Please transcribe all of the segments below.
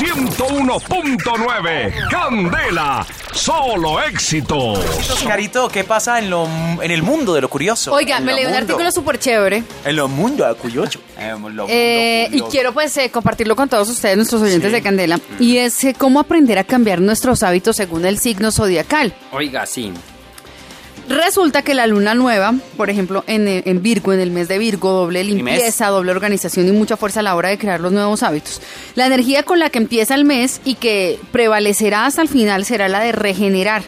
101.9. Candela, solo éxitos. Carito, ¿qué pasa en, lo, en el mundo de lo curioso? Oiga, En me lo leí un mundo. artículo súper chévere. En lo mundo de curioso. En lo eh, mundo y curioso. quiero pues eh, compartirlo con todos ustedes, nuestros oyentes de Candela. Y es eh, cómo aprender a cambiar nuestros hábitos según el signo zodiacal. Oiga, sí. Resulta que la luna nueva, por ejemplo, en, eh, en Virgo, en el mes de Virgo, doble limpieza, doble organización y mucha fuerza a la hora de crear los nuevos hábitos. La energía con la que empieza el mes y que prevalecerá hasta el final será la de regenerar.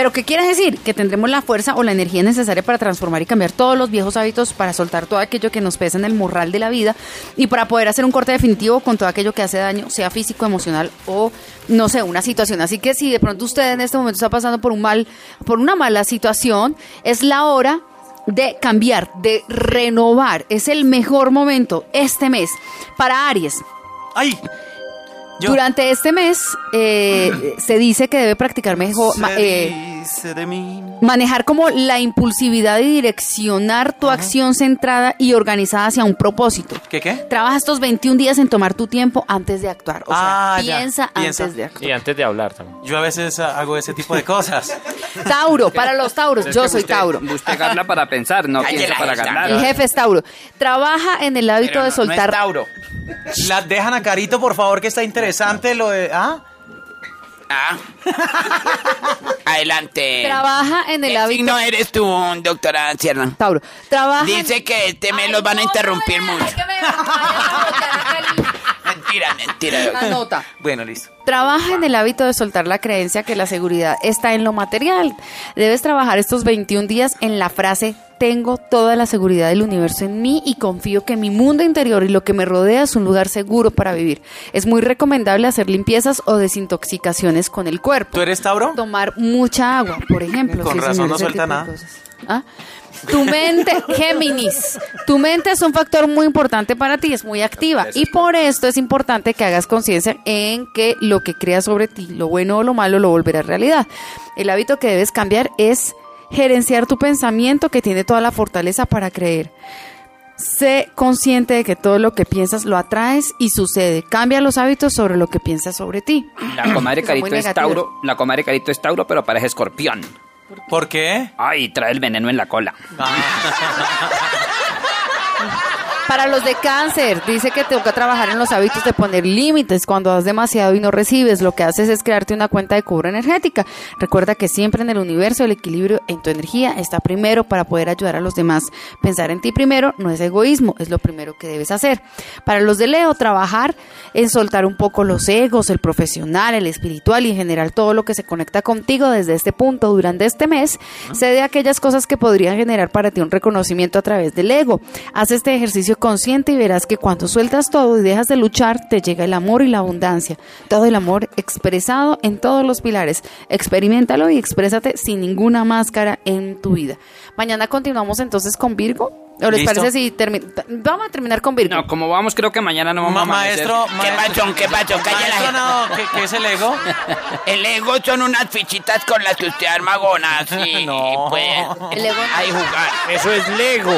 Pero ¿qué quiere decir? Que tendremos la fuerza o la energía necesaria para transformar y cambiar todos los viejos hábitos, para soltar todo aquello que nos pesa en el morral de la vida y para poder hacer un corte definitivo con todo aquello que hace daño, sea físico, emocional o no sé, una situación. Así que si de pronto usted en este momento está pasando por un mal, por una mala situación, es la hora de cambiar, de renovar. Es el mejor momento este mes para Aries. ¡Ay! Yo. Durante este mes eh, se dice que debe practicar mejor, eh, dice de mí. manejar como la impulsividad y direccionar tu acción centrada y organizada hacia un propósito. ¿Qué qué? Trabaja estos 21 días en tomar tu tiempo antes de actuar. O sea, Ah, piensa, Piensa. antes de actuar. Y antes de hablar también. Yo a veces hago ese tipo de cosas. Tauro, para los Tauros, yo soy Tauro. Usted habla para pensar, no piensa para ganar. El jefe es Tauro. Trabaja en el hábito de soltar. Tauro. La dejan a Carito, por favor, que está interesante lo de. ¿Ah? Ah. Adelante. Trabaja en el ¿Qué signo eres tú, doctora Sierra? Tauro. Trabaja. Dice que este mes los van a interrumpir mucho. Mentira, mentira. Anota. Bueno, listo. Trabaja en el hábito de soltar la creencia que la seguridad está en lo material. Debes trabajar estos 21 días en la frase tengo toda la seguridad del universo en mí y confío que mi mundo interior y lo que me rodea es un lugar seguro para vivir. Es muy recomendable hacer limpiezas o desintoxicaciones con el cuerpo. ¿Tú eres Tauro? Tomar mucha agua, por ejemplo. Con sí, razón señor, no suelta nada. ¿Ah? Tu mente, Géminis, tu mente es un factor muy importante para ti, es muy activa y por esto es importante que hagas conciencia en que lo que creas sobre ti, lo bueno o lo malo, lo volverá realidad. El hábito que debes cambiar es gerenciar tu pensamiento que tiene toda la fortaleza para creer. Sé consciente de que todo lo que piensas lo atraes y sucede. Cambia los hábitos sobre lo que piensas sobre ti. La comadre Carito es. Tauro. La comadre Carito es Tauro, pero parece escorpión. ¿Por qué? Ay, trae el veneno en la cola. Para los de cáncer, dice que toca trabajar en los hábitos de poner límites. Cuando das demasiado y no recibes, lo que haces es crearte una cuenta de cobro energética. Recuerda que siempre en el universo el equilibrio en tu energía está primero para poder ayudar a los demás. Pensar en ti primero no es egoísmo, es lo primero que debes hacer. Para los de Leo, trabajar en soltar un poco los egos, el profesional, el espiritual y en general todo lo que se conecta contigo desde este punto durante este mes. Sé de aquellas cosas que podrían generar para ti un reconocimiento a través del ego. Haz este ejercicio consciente y verás que cuando sueltas todo y dejas de luchar, te llega el amor y la abundancia. Todo el amor expresado en todos los pilares. Experimentalo y exprésate sin ninguna máscara en tu vida. Mañana continuamos entonces con Virgo. ¿O les Listo. parece si vamos a terminar con Virgo? No, como vamos, creo que mañana no vamos Ma- a amanecer. maestro, ¿Qué maestro. ¿Qué pasó? Calla la Maestro, no, ¿qué, qué es el ego? El ego son unas fichitas con las que usted arma gonas y, No. pues El ego- ahí jugar. Eso es Lego.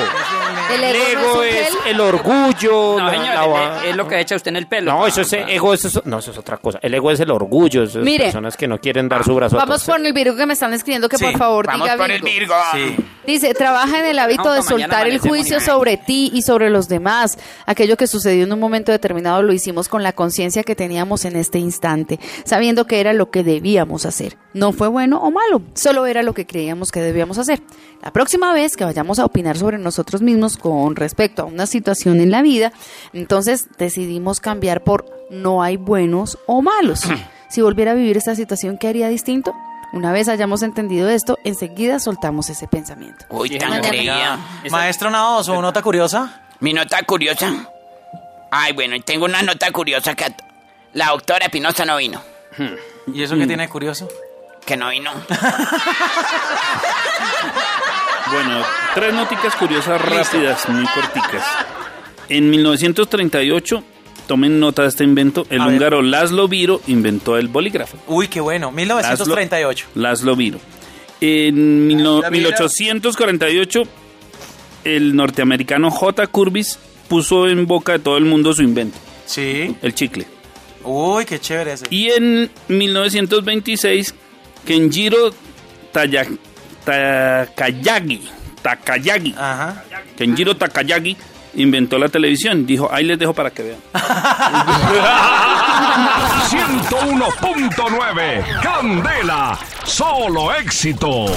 El ego, Lego no es es el orgullo. No, la- señor, la va- es- es lo que echa usted en el pelo. No, eso es ego, eso es, no, eso es otra cosa. El ego es el orgullo, eso es Mire. personas que no quieren dar su brazo a Vamos torcer. por el Virgo que me están escribiendo que Sí, por favor Vamos diga por el Virgo. Virgo. Sí. Dice, trabaja en el hábito No, de soltar el juicio sobre ti y sobre los demás. Aquello que sucedió en un momento determinado lo hicimos con la conciencia que teníamos en este instante, sabiendo que era lo que debíamos hacer. No fue bueno o malo, solo era lo que creíamos que debíamos hacer. La próxima vez que vayamos a opinar sobre nosotros mismos con respecto a una situación en la vida, entonces decidimos cambiar por no hay buenos o malos. Si volviera a vivir esta situación, ¿qué haría distinto? Una vez hayamos entendido esto, enseguida soltamos ese pensamiento. Uy, tan creía. Maestro Nao, ¿su nota curiosa? Mi nota curiosa. Ay, bueno, y tengo una nota curiosa que la doctora Pinoza no vino. ¿Y eso qué tiene de curioso? Que no vino. Bueno, tres noticas curiosas rápidas, muy corticas. En 1938, tomen nota de este invento, el A ver. húngaro Laszlo Viro inventó el bolígrafo. Uy, qué bueno. 1938. Laszlo, Laszlo Viro. En mil no- Laszlo Viro. 1848, el norteamericano J. Curbis puso en boca de todo el mundo su invento, Sí. el chicle. Uy, qué chévere ese. Y en 1926, Kenjiro Taya- Takayagi, Takayagi, Ajá. Kenjiro Takayagi inventó la televisión. Dijo, ahí les dejo para que vean. 101.9 Candela, solo éxitos.